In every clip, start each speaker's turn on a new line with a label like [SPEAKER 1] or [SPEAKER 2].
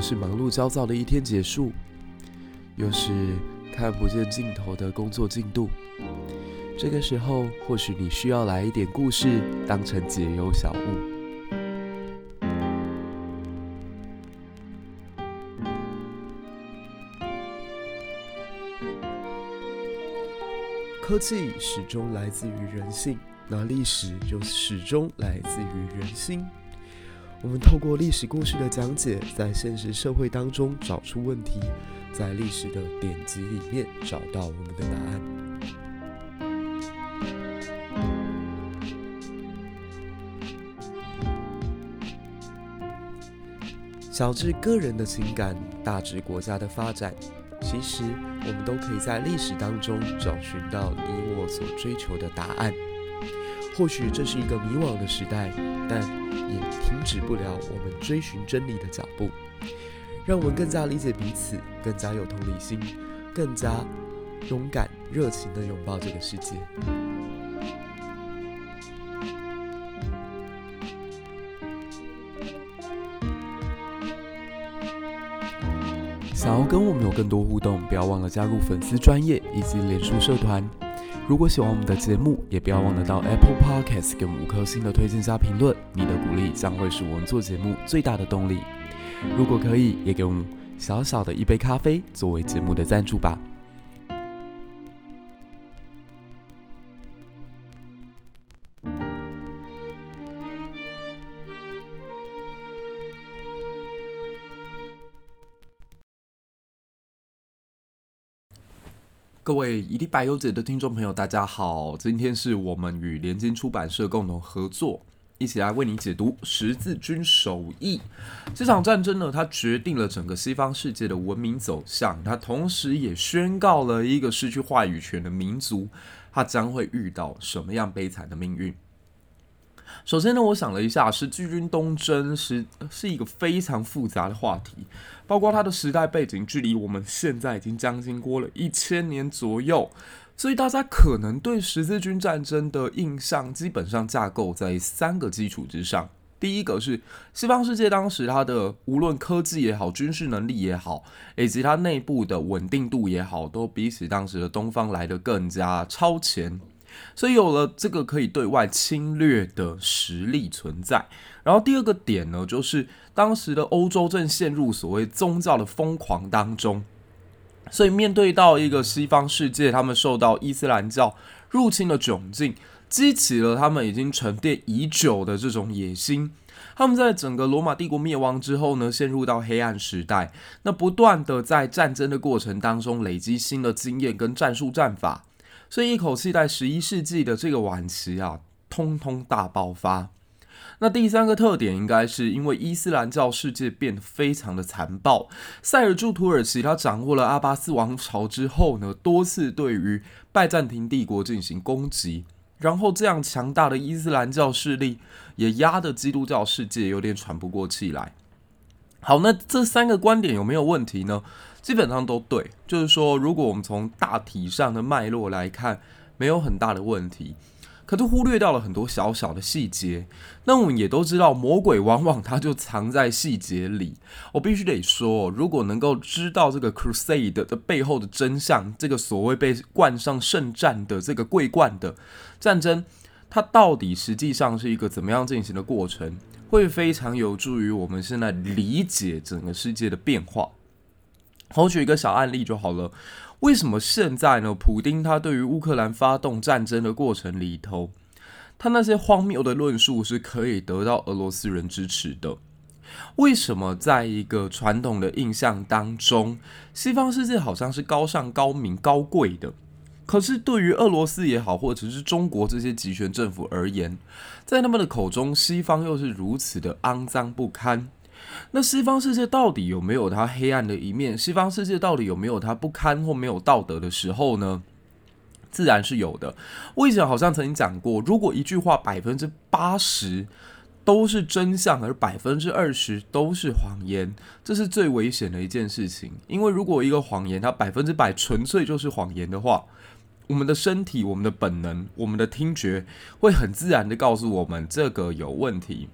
[SPEAKER 1] 是忙碌焦躁的一天结束，又是看不见尽头的工作进度。这个时候，或许你需要来一点故事，当成解忧小物。科技始终来自于人性，那历史就始终来自于人心。我们透过历史故事的讲解，在现实社会当中找出问题，在历史的典籍里面找到我们的答案。小至个人的情感，大至国家的发展。其实，我们都可以在历史当中找寻到你我所追求的答案。或许这是一个迷惘的时代，但也停止不了我们追寻真理的脚步。让我们更加理解彼此，更加有同理心，更加勇敢、热情地拥抱这个世界。想要跟我们有更多互动，不要忘了加入粉丝专业以及脸书社团。如果喜欢我们的节目，也不要忘了到 Apple Podcast 给我们五颗星的推荐加评论。你的鼓励将会是我们做节目最大的动力。如果可以，也给我们小小的一杯咖啡作为节目的赞助吧。各位一历百忧解的听众朋友，大家好！今天是我们与联经出版社共同合作，一起来为你解读十字军首义。这场战争呢，它决定了整个西方世界的文明走向，它同时也宣告了一个失去话语权的民族，它将会遇到什么样悲惨的命运。首先呢，我想了一下，十字军东征是是一个非常复杂的话题，包括它的时代背景，距离我们现在已经将近过了一千年左右，所以大家可能对十字军战争的印象基本上架构在三个基础之上。第一个是西方世界当时它的无论科技也好，军事能力也好，以及它内部的稳定度也好，都比起当时的东方来得更加超前。所以有了这个可以对外侵略的实力存在，然后第二个点呢，就是当时的欧洲正陷入所谓宗教的疯狂当中，所以面对到一个西方世界，他们受到伊斯兰教入侵的窘境，激起了他们已经沉淀已久的这种野心。他们在整个罗马帝国灭亡之后呢，陷入到黑暗时代，那不断的在战争的过程当中累积新的经验跟战术战法。所以一口气在十一世纪的这个晚期啊，通通大爆发。那第三个特点应该是因为伊斯兰教世界变得非常的残暴。塞尔柱土耳其他掌握了阿巴斯王朝之后呢，多次对于拜占庭帝国进行攻击，然后这样强大的伊斯兰教势力也压得基督教世界有点喘不过气来。好，那这三个观点有没有问题呢？基本上都对，就是说，如果我们从大体上的脉络来看，没有很大的问题，可是忽略掉了很多小小的细节。那我们也都知道，魔鬼往往它就藏在细节里。我必须得说，如果能够知道这个 Crusade 的背后的真相，这个所谓被冠上圣战的这个桂冠的战争，它到底实际上是一个怎么样进行的过程，会非常有助于我们现在理解整个世界的变化。好，举一个小案例就好了。为什么现在呢？普丁他对于乌克兰发动战争的过程里头，他那些荒谬的论述是可以得到俄罗斯人支持的？为什么在一个传统的印象当中，西方世界好像是高尚、高明、高贵的？可是对于俄罗斯也好，或者是中国这些集权政府而言，在他们的口中，西方又是如此的肮脏不堪。那西方世界到底有没有它黑暗的一面？西方世界到底有没有它不堪或没有道德的时候呢？自然是有的。我以前好像曾经讲过，如果一句话百分之八十都是真相，而百分之二十都是谎言，这是最危险的一件事情。因为如果一个谎言它百分之百纯粹就是谎言的话，我们的身体、我们的本能、我们的听觉会很自然地告诉我们这个有问题。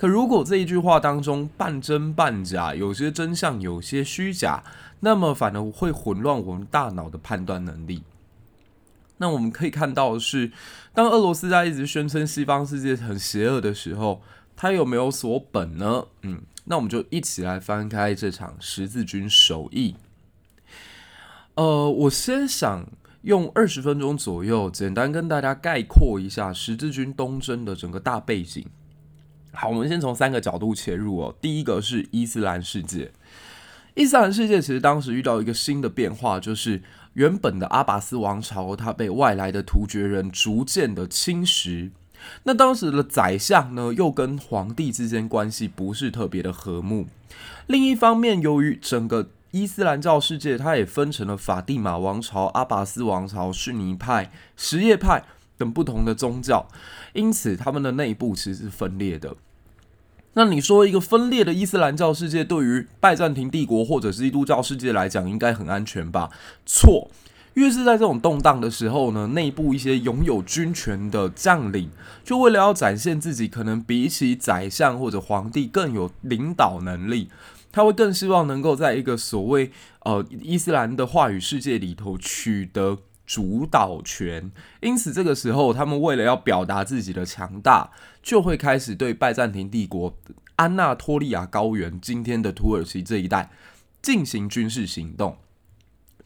[SPEAKER 1] 可如果这一句话当中半真半假，有些真相，有些虚假，那么反而会混乱我们大脑的判断能力。那我们可以看到的是，当俄罗斯在一直宣称西方世界很邪恶的时候，他有没有所本呢？嗯，那我们就一起来翻开这场十字军首义。呃，我先想用二十分钟左右，简单跟大家概括一下十字军东征的整个大背景。好，我们先从三个角度切入哦。第一个是伊斯兰世界，伊斯兰世界其实当时遇到一个新的变化，就是。原本的阿拔斯王朝，它被外来的突厥人逐渐的侵蚀。那当时的宰相呢，又跟皇帝之间关系不是特别的和睦。另一方面，由于整个伊斯兰教世界，它也分成了法蒂玛王朝、阿拔斯王朝、逊尼派、什叶派等不同的宗教，因此他们的内部其实是分裂的。那你说一个分裂的伊斯兰教世界，对于拜占庭帝国或者是基督教世界来讲，应该很安全吧？错，越是在这种动荡的时候呢，内部一些拥有军权的将领，就为了要展现自己可能比起宰相或者皇帝更有领导能力，他会更希望能够在一个所谓呃伊斯兰的话语世界里头取得。主导权，因此这个时候，他们为了要表达自己的强大，就会开始对拜占庭帝国安纳托利亚高原（今天的土耳其这一带）进行军事行动。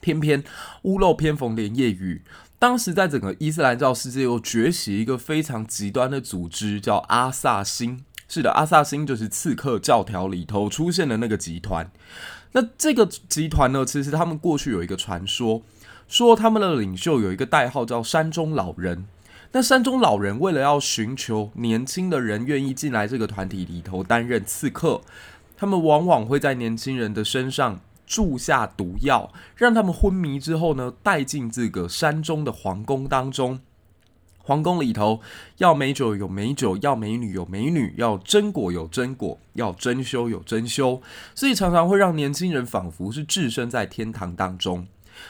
[SPEAKER 1] 偏偏屋漏偏逢连夜雨，当时在整个伊斯兰教世界又崛起一个非常极端的组织，叫阿萨辛。是的，阿萨辛就是刺客教条里头出现的那个集团。那这个集团呢，其实他们过去有一个传说。说他们的领袖有一个代号叫山中老人。那山中老人为了要寻求年轻的人愿意进来这个团体里头担任刺客，他们往往会在年轻人的身上注下毒药，让他们昏迷之后呢，带进这个山中的皇宫当中。皇宫里头要美酒有美酒，要美女有美女，要真果有真果，要珍饈有珍饈，所以常常会让年轻人仿佛是置身在天堂当中。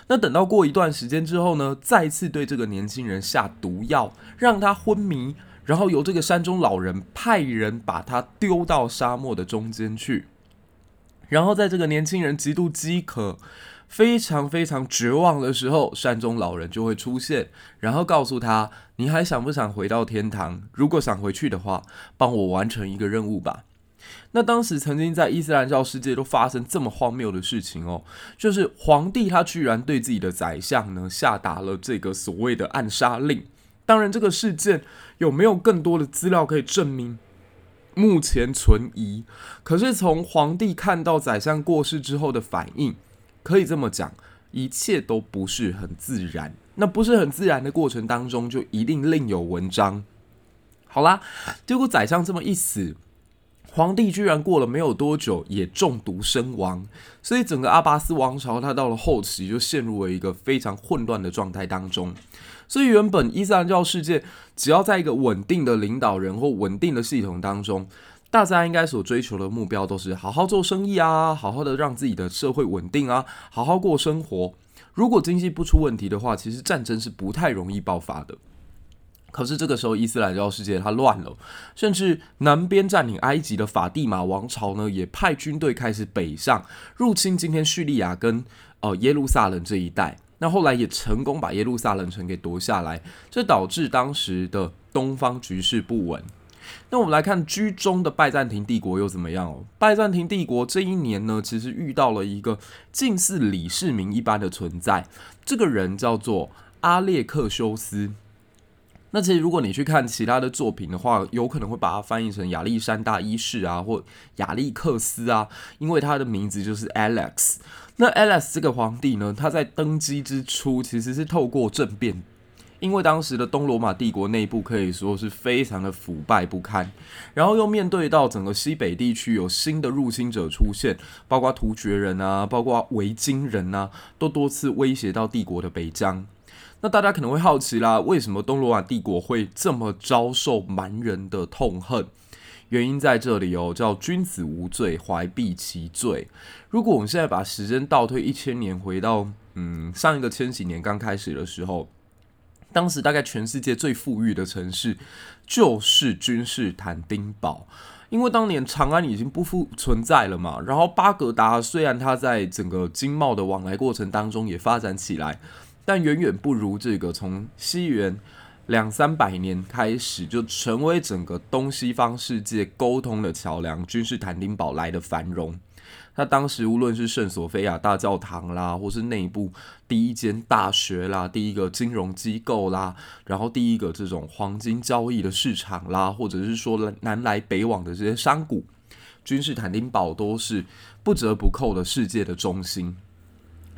[SPEAKER 1] 那等到过一段时间之后呢，再次对这个年轻人下毒药，让他昏迷，然后由这个山中老人派人把他丢到沙漠的中间去，然后在这个年轻人极度饥渴、非常非常绝望的时候，山中老人就会出现，然后告诉他：“你还想不想回到天堂？如果想回去的话，帮我完成一个任务吧。”那当时曾经在伊斯兰教世界都发生这么荒谬的事情哦，就是皇帝他居然对自己的宰相呢下达了这个所谓的暗杀令。当然，这个事件有没有更多的资料可以证明？目前存疑。可是从皇帝看到宰相过世之后的反应，可以这么讲，一切都不是很自然。那不是很自然的过程当中，就一定另有文章。好啦，结果宰相这么一死。皇帝居然过了没有多久也中毒身亡，所以整个阿巴斯王朝，它到了后期就陷入了一个非常混乱的状态当中。所以原本伊斯兰教世界只要在一个稳定的领导人或稳定的系统当中，大家应该所追求的目标都是好好做生意啊，好好的让自己的社会稳定啊，好好过生活。如果经济不出问题的话，其实战争是不太容易爆发的。可是这个时候，伊斯兰教世界它乱了，甚至南边占领埃及的法蒂玛王朝呢，也派军队开始北上入侵今天叙利亚跟呃耶路撒冷这一带。那后来也成功把耶路撒冷城给夺下来，这导致当时的东方局势不稳。那我们来看居中的拜占庭帝国又怎么样哦？拜占庭帝国这一年呢，其实遇到了一个近似李世民一般的存在，这个人叫做阿列克修斯。那其实，如果你去看其他的作品的话，有可能会把它翻译成亚历山大一世啊，或亚历克斯啊，因为他的名字就是 Alex。那 Alex 这个皇帝呢，他在登基之初其实是透过政变，因为当时的东罗马帝国内部可以说是非常的腐败不堪，然后又面对到整个西北地区有新的入侵者出现，包括突厥人啊，包括维京人啊，都多次威胁到帝国的北疆。那大家可能会好奇啦，为什么东罗马帝国会这么遭受蛮人的痛恨？原因在这里哦，叫君子无罪，怀璧其罪。如果我们现在把时间倒退一千年，回到嗯上一个千禧年刚开始的时候，当时大概全世界最富裕的城市就是君士坦丁堡。因为当年长安已经不复存在了嘛，然后巴格达虽然它在整个经贸的往来过程当中也发展起来，但远远不如这个从西元两三百年开始就成为整个东西方世界沟通的桥梁，君士坦丁堡来的繁荣。他当时无论是圣索菲亚大教堂啦，或是内部第一间大学啦，第一个金融机构啦，然后第一个这种黄金交易的市场啦，或者是说南来北往的这些商贾，君士坦丁堡都是不折不扣的世界的中心。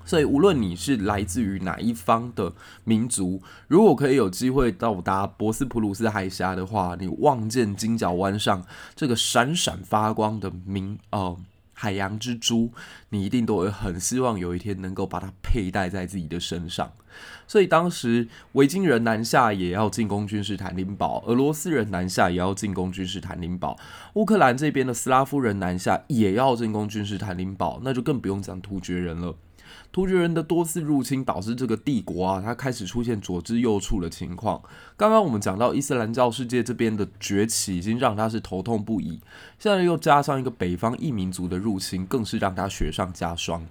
[SPEAKER 1] 所以无论你是来自于哪一方的民族，如果可以有机会到达博斯普鲁斯海峡的话，你望见金角湾上这个闪闪发光的明呃。海洋之珠，你一定都会很希望有一天能够把它佩戴在自己的身上。所以当时维京人南下也要进攻君士坦丁堡，俄罗斯人南下也要进攻君士坦丁堡，乌克兰这边的斯拉夫人南下也要进攻君士坦丁堡，那就更不用讲突厥人了。突厥人的多次入侵导致这个帝国啊，它开始出现左支右绌的情况。刚刚我们讲到伊斯兰教世界这边的崛起，已经让他是头痛不已。现在又加上一个北方异民族的入侵，更是让他雪上加霜。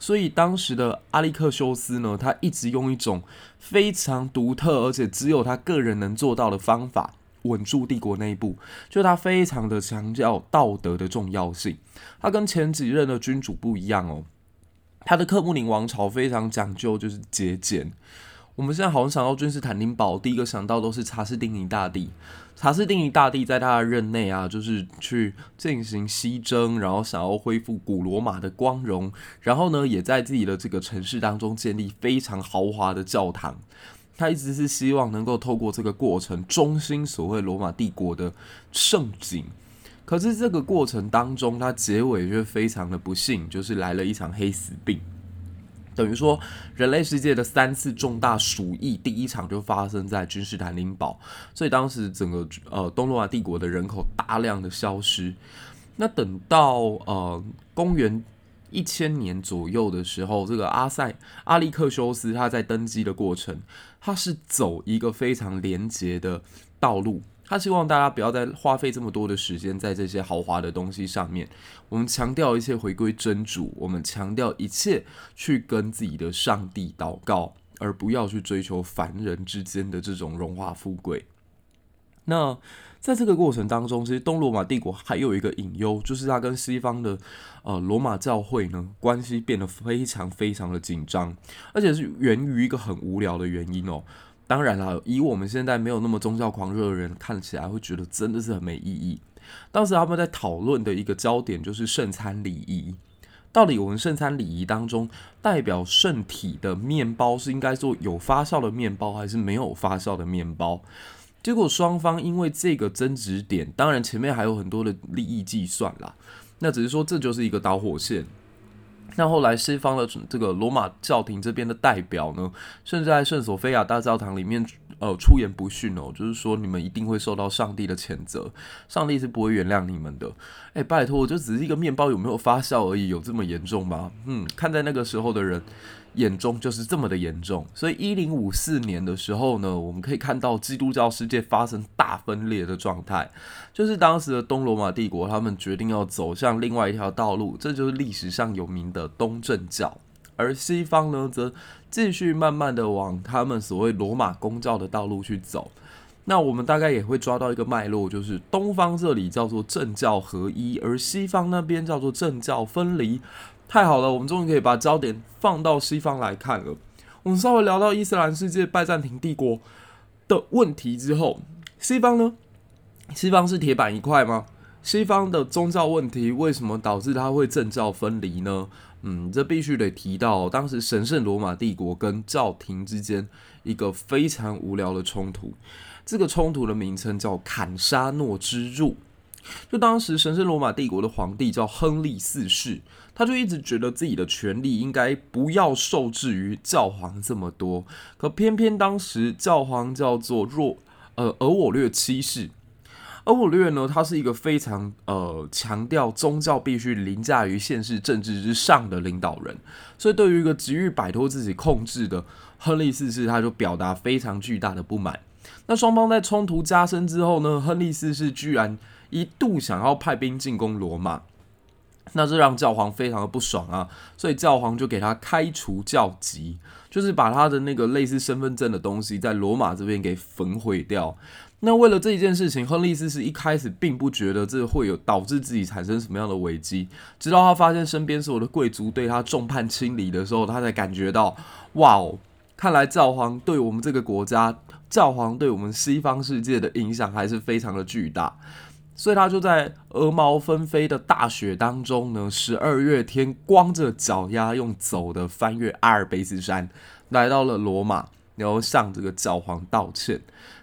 [SPEAKER 1] 所以当时的阿力克修斯呢，他一直用一种非常独特，而且只有他个人能做到的方法，稳住帝国内部。就他非常的强调道德的重要性。他跟前几任的君主不一样哦。他的克穆林王朝非常讲究，就是节俭。我们现在好像想到君士坦丁堡，第一个想到都是查士丁尼大帝。查士丁尼大帝在他的任内啊，就是去进行西征，然后想要恢复古罗马的光荣，然后呢，也在自己的这个城市当中建立非常豪华的教堂。他一直是希望能够透过这个过程，中心所谓罗马帝国的盛景。可是这个过程当中，它结尾却非常的不幸，就是来了一场黑死病，等于说人类世界的三次重大鼠疫，第一场就发生在君士坦丁堡，所以当时整个呃东罗马帝国的人口大量的消失。那等到呃公元一千年左右的时候，这个阿塞阿利克修斯他在登基的过程，他是走一个非常廉洁的道路。他希望大家不要再花费这么多的时间在这些豪华的东西上面。我们强调一切回归真主，我们强调一切去跟自己的上帝祷告，而不要去追求凡人之间的这种荣华富贵。那在这个过程当中，其实东罗马帝国还有一个隐忧，就是它跟西方的呃罗马教会呢关系变得非常非常的紧张，而且是源于一个很无聊的原因哦。当然了，以我们现在没有那么宗教狂热的人看起来，会觉得真的是很没意义。当时他们在讨论的一个焦点就是圣餐礼仪，到底我们圣餐礼仪当中代表圣体的面包是应该做有发酵的面包，还是没有发酵的面包？结果双方因为这个争执点，当然前面还有很多的利益计算啦，那只是说这就是一个导火线。那后来西方的这个罗马教廷这边的代表呢，甚至在圣索菲亚大教堂里面，呃，出言不逊哦，就是说你们一定会受到上帝的谴责，上帝是不会原谅你们的。哎，拜托，我就只是一个面包有没有发酵而已，有这么严重吗？嗯，看在那个时候的人。眼中就是这么的严重，所以一零五四年的时候呢，我们可以看到基督教世界发生大分裂的状态，就是当时的东罗马帝国，他们决定要走向另外一条道路，这就是历史上有名的东正教，而西方呢，则继续慢慢的往他们所谓罗马公教的道路去走。那我们大概也会抓到一个脉络，就是东方这里叫做政教合一，而西方那边叫做政教分离。太好了，我们终于可以把焦点放到西方来看了。我们稍微聊到伊斯兰世界拜占庭帝国的问题之后，西方呢？西方是铁板一块吗？西方的宗教问题为什么导致它会政教分离呢？嗯，这必须得提到当时神圣罗马帝国跟教廷之间一个非常无聊的冲突。这个冲突的名称叫坎沙诺之入。就当时神圣罗马帝国的皇帝叫亨利四世，他就一直觉得自己的权力应该不要受制于教皇这么多，可偏偏当时教皇叫做若呃而我略七世，而我略呢，他是一个非常呃强调宗教必须凌驾于现实政治之上的领导人，所以对于一个急于摆脱自己控制的亨利四世，他就表达非常巨大的不满。那双方在冲突加深之后呢，亨利四世居然。一度想要派兵进攻罗马。那这让教皇非常的不爽啊，所以教皇就给他开除教籍，就是把他的那个类似身份证的东西在罗马这边给焚毁掉。那为了这一件事情，亨利四世一开始并不觉得这会有导致自己产生什么样的危机，直到他发现身边所有的贵族对他众叛亲离的时候，他才感觉到，哇哦，看来教皇对我们这个国家，教皇对我们西方世界的影响还是非常的巨大。所以他就在鹅毛纷飞的大雪当中呢，十二月天光着脚丫用走的翻越阿尔卑斯山，来到了罗马，然后向这个教皇道歉。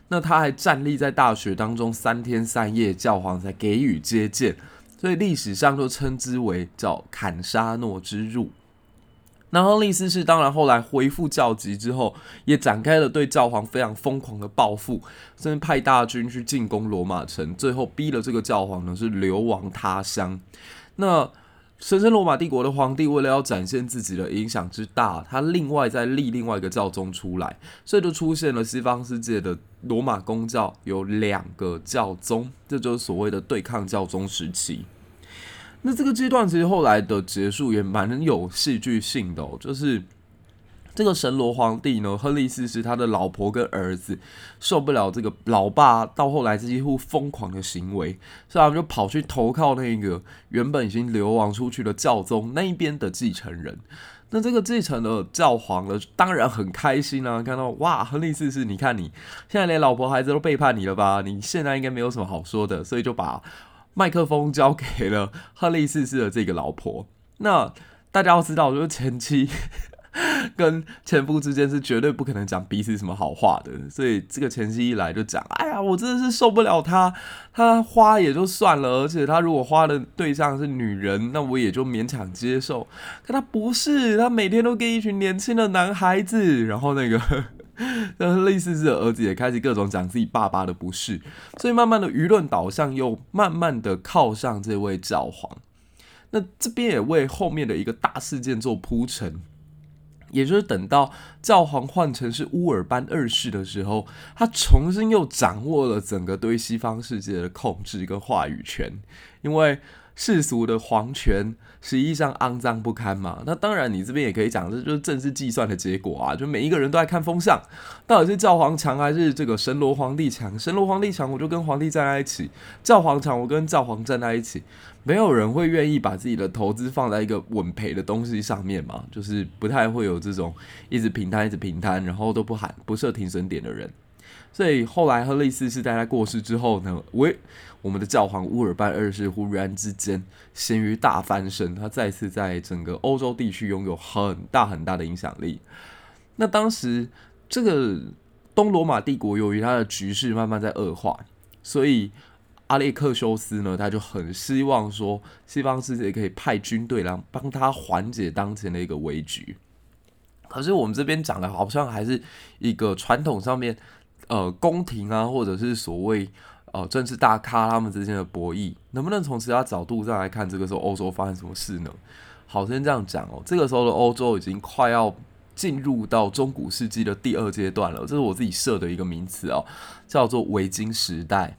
[SPEAKER 1] 那他还站立在大雪当中三天三夜，教皇才给予接见，所以历史上就称之为叫坎沙诺之入。那亨利斯是当然后来恢复教籍之后，也展开了对教皇非常疯狂的报复，甚至派大军去进攻罗马城，最后逼了这个教皇呢是流亡他乡。那神圣罗马帝国的皇帝为了要展现自己的影响之大，他另外再立另外一个教宗出来，所以就出现了西方世界的罗马公教有两个教宗，这就是所谓的对抗教宗时期。那这个阶段其实后来的结束也蛮有戏剧性的，就是这个神罗皇帝呢，亨利四世他的老婆跟儿子受不了这个老爸到后来几乎疯狂的行为，所以他们就跑去投靠那个原本已经流亡出去的教宗那一边的继承人。那这个继承的教皇呢，当然很开心啊，看到哇，亨利四世，你看你现在连老婆孩子都背叛你了吧？你现在应该没有什么好说的，所以就把。麦克风交给了 亨利四世的这个老婆。那大家要知道，就是前妻 跟前夫之间是绝对不可能讲彼此什么好话的。所以这个前妻一来就讲：“哎呀，我真的是受不了他，他花也就算了，而且他如果花的对象是女人，那我也就勉强接受。可他不是，他每天都跟一群年轻的男孩子，然后那个。” 那类似是儿子也开始各种讲自己爸爸的不是，所以慢慢的舆论导向又慢慢的靠上这位教皇。那这边也为后面的一个大事件做铺陈，也就是等到教皇换成是乌尔班二世的时候，他重新又掌握了整个对西方世界的控制跟话语权，因为。世俗的皇权实际上肮脏不堪嘛？那当然，你这边也可以讲，这就是政治计算的结果啊！就每一个人都在看风向，到底是教皇强还是这个神罗皇帝强？神罗皇帝强，我就跟皇帝站在一起；教皇强，我跟教皇站在一起。没有人会愿意把自己的投资放在一个稳赔的东西上面嘛？就是不太会有这种一直平摊、一直平摊，然后都不喊不设停损点的人。所以后来亨利四世在他过世之后呢，喂，我们的教皇乌尔班二世忽然之间咸鱼大翻身，他再次在整个欧洲地区拥有很大很大的影响力。那当时这个东罗马帝国由于它的局势慢慢在恶化，所以阿列克修斯呢，他就很希望说西方世界可以派军队来帮他缓解当前的一个危局。可是我们这边讲的好像还是一个传统上面。呃，宫廷啊，或者是所谓呃政治大咖他们之间的博弈，能不能从其他角度再来看这个时候欧洲发生什么事呢？好，先这样讲哦。这个时候的欧洲已经快要进入到中古世纪的第二阶段了，这是我自己设的一个名词哦，叫做维京时代。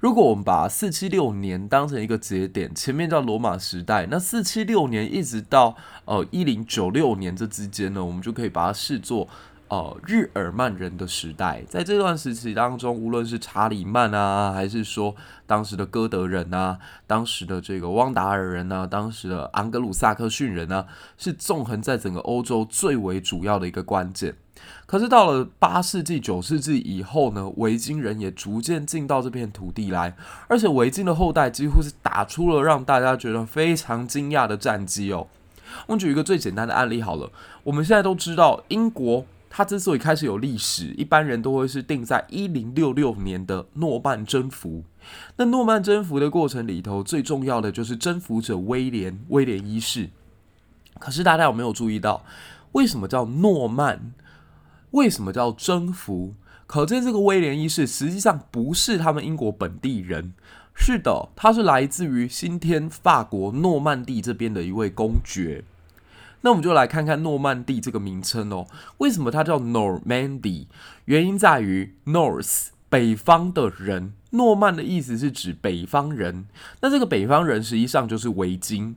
[SPEAKER 1] 如果我们把四七六年当成一个节点，前面叫罗马时代，那四七六年一直到呃一零九六年这之间呢，我们就可以把它视作。呃，日耳曼人的时代，在这段时期当中，无论是查理曼啊，还是说当时的哥德人啊，当时的这个汪达尔人啊，当时的昂格鲁萨克逊人啊，是纵横在整个欧洲最为主要的一个关键。可是到了八世纪、九世纪以后呢，维京人也逐渐进到这片土地来，而且维京的后代几乎是打出了让大家觉得非常惊讶的战绩哦。我们举一个最简单的案例好了，我们现在都知道英国。它之所以开始有历史，一般人都会是定在一零六六年的诺曼征服。那诺曼征服的过程里头，最重要的就是征服者威廉威廉一世。可是大家有没有注意到，为什么叫诺曼？为什么叫征服？可见这个威廉一世实际上不是他们英国本地人。是的，他是来自于今天法国诺曼底这边的一位公爵。那我们就来看看诺曼底这个名称哦，为什么它叫 Normandy？原因在于 North 北方的人诺曼的意思是指北方人，那这个北方人实际上就是维京。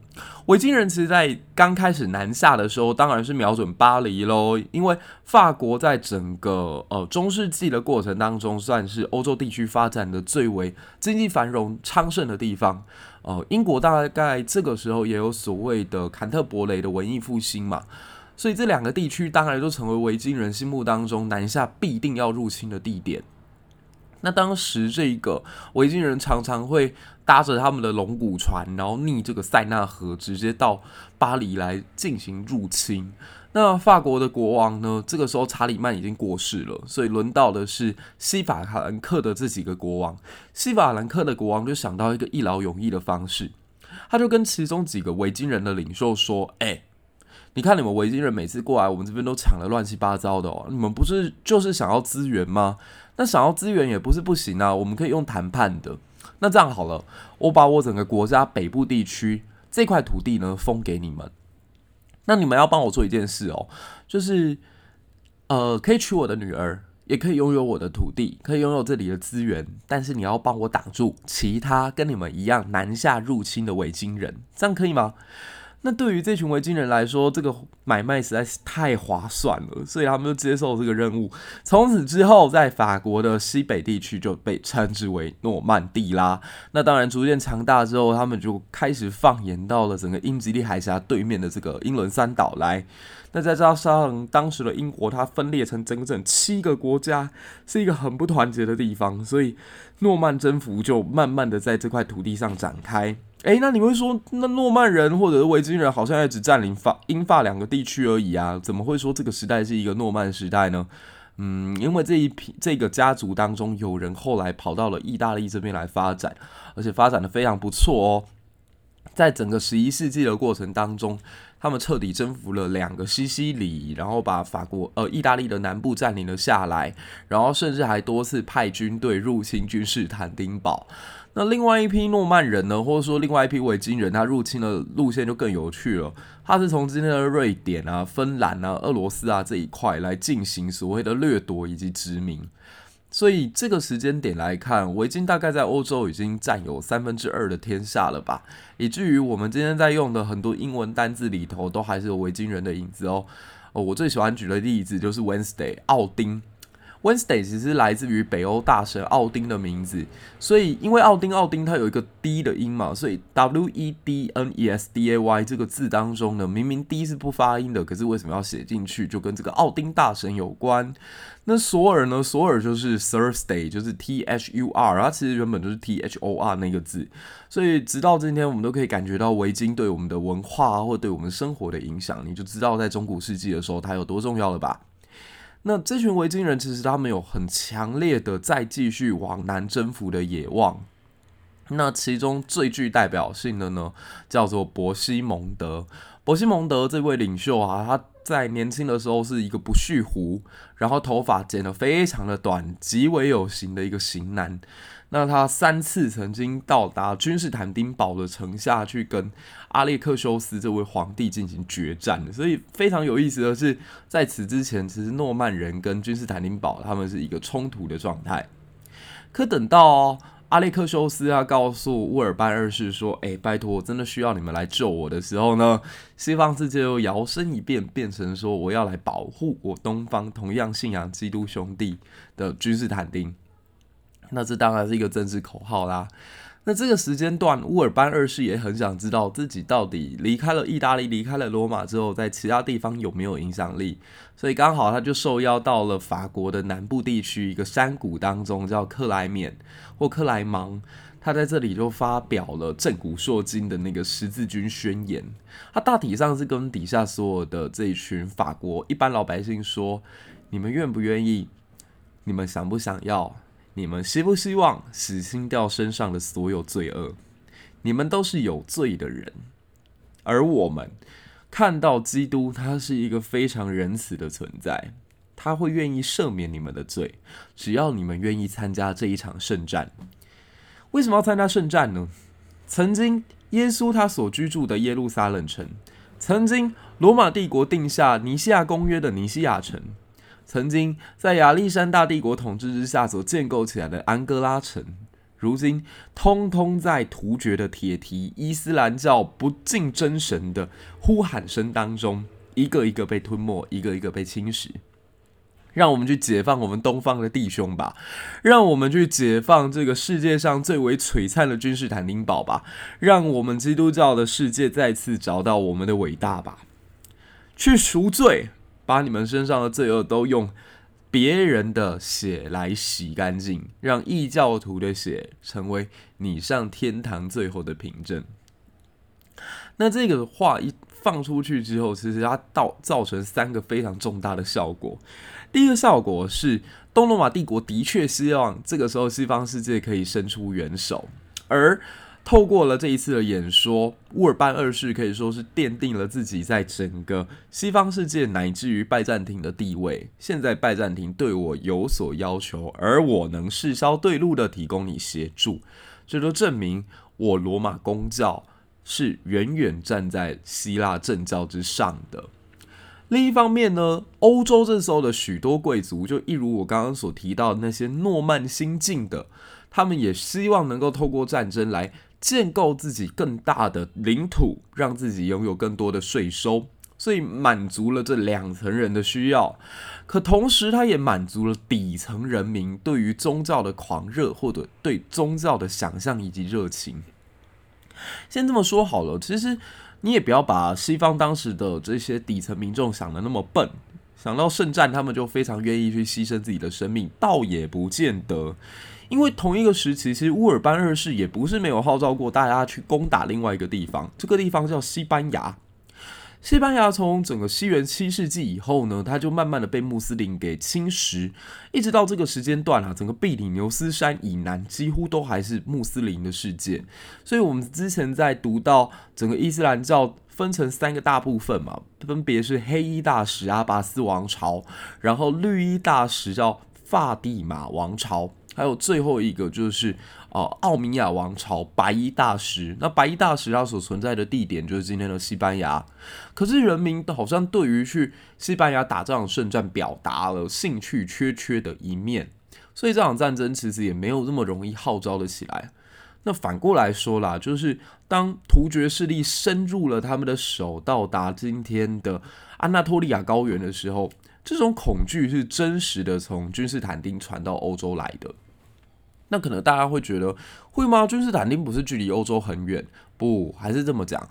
[SPEAKER 1] 维京人其实，在刚开始南下的时候，当然是瞄准巴黎喽，因为法国在整个呃中世纪的过程当中，算是欧洲地区发展的最为经济繁荣昌盛的地方。呃，英国大概这个时候也有所谓的坎特伯雷的文艺复兴嘛，所以这两个地区当然都成为维京人心目当中南下必定要入侵的地点。那当时这个维京人常常会搭着他们的龙骨船，然后逆这个塞纳河，直接到巴黎来进行入侵。那法国的国王呢？这个时候查理曼已经过世了，所以轮到的是西法兰克的这几个国王。西法兰克的国王就想到一个一劳永逸的方式，他就跟其中几个维京人的领袖说：“哎，你看你们维京人每次过来，我们这边都抢得乱七八糟的哦，你们不是就是想要资源吗？”那想要资源也不是不行啊，我们可以用谈判的。那这样好了，我把我整个国家北部地区这块土地呢封给你们。那你们要帮我做一件事哦，就是呃，可以娶我的女儿，也可以拥有我的土地，可以拥有这里的资源，但是你要帮我挡住其他跟你们一样南下入侵的维京人，这样可以吗？那对于这群维京人来说，这个买卖实在是太划算了，所以他们就接受这个任务。从此之后，在法国的西北地区就被称之为诺曼底啦。那当然，逐渐强大之后，他们就开始放眼到了整个英吉利海峡对面的这个英伦三岛来。那再加上当时的英国，它分裂成整整七个国家，是一个很不团结的地方，所以诺曼征服就慢慢的在这块土地上展开。诶，那你会说，那诺曼人或者是维京人好像也只占领法英法两个地区而已啊？怎么会说这个时代是一个诺曼时代呢？嗯，因为这一批这个家族当中有人后来跑到了意大利这边来发展，而且发展的非常不错哦。在整个十一世纪的过程当中，他们彻底征服了两个西西里，然后把法国呃意大利的南部占领了下来，然后甚至还多次派军队入侵君士坦丁堡。那另外一批诺曼人呢，或者说另外一批维京人，他入侵的路线就更有趣了。他是从今天的瑞典啊、芬兰啊、俄罗斯啊这一块来进行所谓的掠夺以及殖民。所以这个时间点来看，维京大概在欧洲已经占有三分之二的天下了吧，以至于我们今天在用的很多英文单字里头，都还是有维京人的影子哦。哦，我最喜欢举的例子就是 Wednesday，奥丁。Wednesday 其实来自于北欧大神奥丁的名字，所以因为奥丁奥丁它有一个 D 的音嘛，所以 W E D N E S D A Y 这个字当中呢，明明 D 是不发音的，可是为什么要写进去？就跟这个奥丁大神有关。那索尔呢？索尔就是 Thursday，就是 T H U R，它其实原本就是 T H O R 那个字，所以直到今天我们都可以感觉到维京对我们的文化或对我们生活的影响，你就知道在中古世纪的时候它有多重要了吧？那这群维京人其实他们有很强烈的再继续往南征服的野望。那其中最具代表性的呢，叫做伯西蒙德。伯西蒙德这位领袖啊，他在年轻的时候是一个不蓄胡，然后头发剪得非常的短，极为有型的一个型男。那他三次曾经到达君士坦丁堡的城下去跟阿列克修斯这位皇帝进行决战的，所以非常有意思的是，在此之前，其实诺曼人跟君士坦丁堡他们是一个冲突的状态。可等到阿列克修斯啊告诉乌尔班二世说：“哎，拜托，我真的需要你们来救我的时候呢，西方世界又摇身一变，变成说我要来保护我东方同样信仰基督兄弟的君士坦丁。”那这当然是一个政治口号啦。那这个时间段，乌尔班二世也很想知道自己到底离开了意大利、离开了罗马之后，在其他地方有没有影响力。所以刚好他就受邀到了法国的南部地区一个山谷当中，叫克莱缅或克莱芒。他在这里就发表了震古烁今的那个十字军宣言。他大体上是跟底下所有的这一群法国一般老百姓说：你们愿不愿意？你们想不想要？你们希不希望洗清掉身上的所有罪恶？你们都是有罪的人，而我们看到基督，他是一个非常仁慈的存在，他会愿意赦免你们的罪，只要你们愿意参加这一场圣战。为什么要参加圣战呢？曾经耶稣他所居住的耶路撒冷城，曾经罗马帝国定下尼西亚公约的尼西亚城。曾经在亚历山大帝国统治之下所建构起来的安哥拉城，如今通通在突厥的铁蹄伊斯兰教不敬真神的呼喊声当中，一个一个被吞没，一个一个被侵蚀。让我们去解放我们东方的弟兄吧，让我们去解放这个世界上最为璀璨的君士坦丁堡吧，让我们基督教的世界再次找到我们的伟大吧。去赎罪，把你们身上的罪恶都用别人的血来洗干净，让异教徒的血成为你上天堂最后的凭证。那这个话一放出去之后，其实它造造成三个非常重大的效果。第一个效果是，东罗马帝国的确希望这个时候西方世界可以伸出援手，而透过了这一次的演说，乌尔班二世可以说是奠定了自己在整个西方世界乃至于拜占庭的地位。现在拜占庭对我有所要求，而我能势销对路的提供你协助，这都证明我罗马公教是远远站在希腊正教之上的。另一方面呢，欧洲这时候的许多贵族，就一如我刚刚所提到的那些诺曼新进的，他们也希望能够透过战争来建构自己更大的领土，让自己拥有更多的税收，所以满足了这两层人的需要。可同时，他也满足了底层人民对于宗教的狂热，或者对宗教的想象以及热情。先这么说好了，其实。你也不要把西方当时的这些底层民众想得那么笨，想到圣战，他们就非常愿意去牺牲自己的生命，倒也不见得。因为同一个时期，其实乌尔班二世也不是没有号召过大家去攻打另外一个地方，这个地方叫西班牙。西班牙从整个西元七世纪以后呢，它就慢慢的被穆斯林给侵蚀，一直到这个时间段啊，整个比利牛斯山以南几乎都还是穆斯林的世界。所以，我们之前在读到整个伊斯兰教分成三个大部分嘛，分别是黑衣大使阿拔斯王朝，然后绿衣大使叫法蒂玛王朝，还有最后一个就是。哦，奥米亚王朝白衣大使，那白衣大使它所存在的地点就是今天的西班牙。可是人民好像对于去西班牙打这场胜战表达了兴趣缺缺的一面，所以这场战争其实也没有这么容易号召了起来。那反过来说啦，就是当突厥势力深入了他们的手，到达今天的安纳托利亚高原的时候，这种恐惧是真实的从君士坦丁传到欧洲来的。那可能大家会觉得，会吗？君士坦丁不是距离欧洲很远？不，还是这么讲。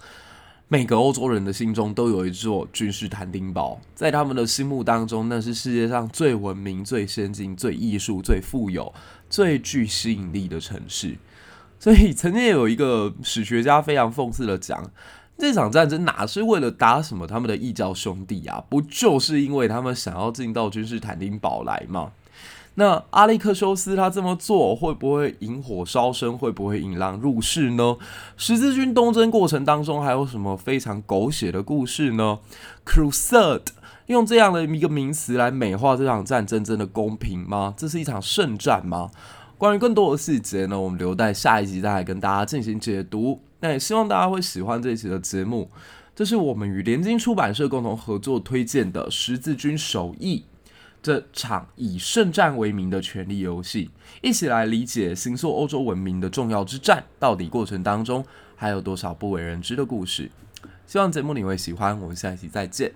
[SPEAKER 1] 每个欧洲人的心中都有一座君士坦丁堡，在他们的心目当中，那是世界上最文明、最先进、最艺术、最富有、最具吸引力的城市。所以，曾经有一个史学家非常讽刺的讲，这场战争哪是为了打什么他们的异教兄弟啊？不就是因为他们想要进到君士坦丁堡来吗？那阿历克修斯他这么做会不会引火烧身？会不会引狼入室呢？十字军东征过程当中还有什么非常狗血的故事呢？Crusade 用这样的一个名词来美化这场战争，真的公平吗？这是一场圣战吗？关于更多的细节呢，我们留待下一集再来跟大家进行解读。那也希望大家会喜欢这一期的节目。这是我们与联经出版社共同合作推荐的《十字军首义》。这场以圣战为名的权力游戏，一起来理解形塑欧洲文明的重要之战，到底过程当中还有多少不为人知的故事？希望节目你会喜欢，我们下一期再见。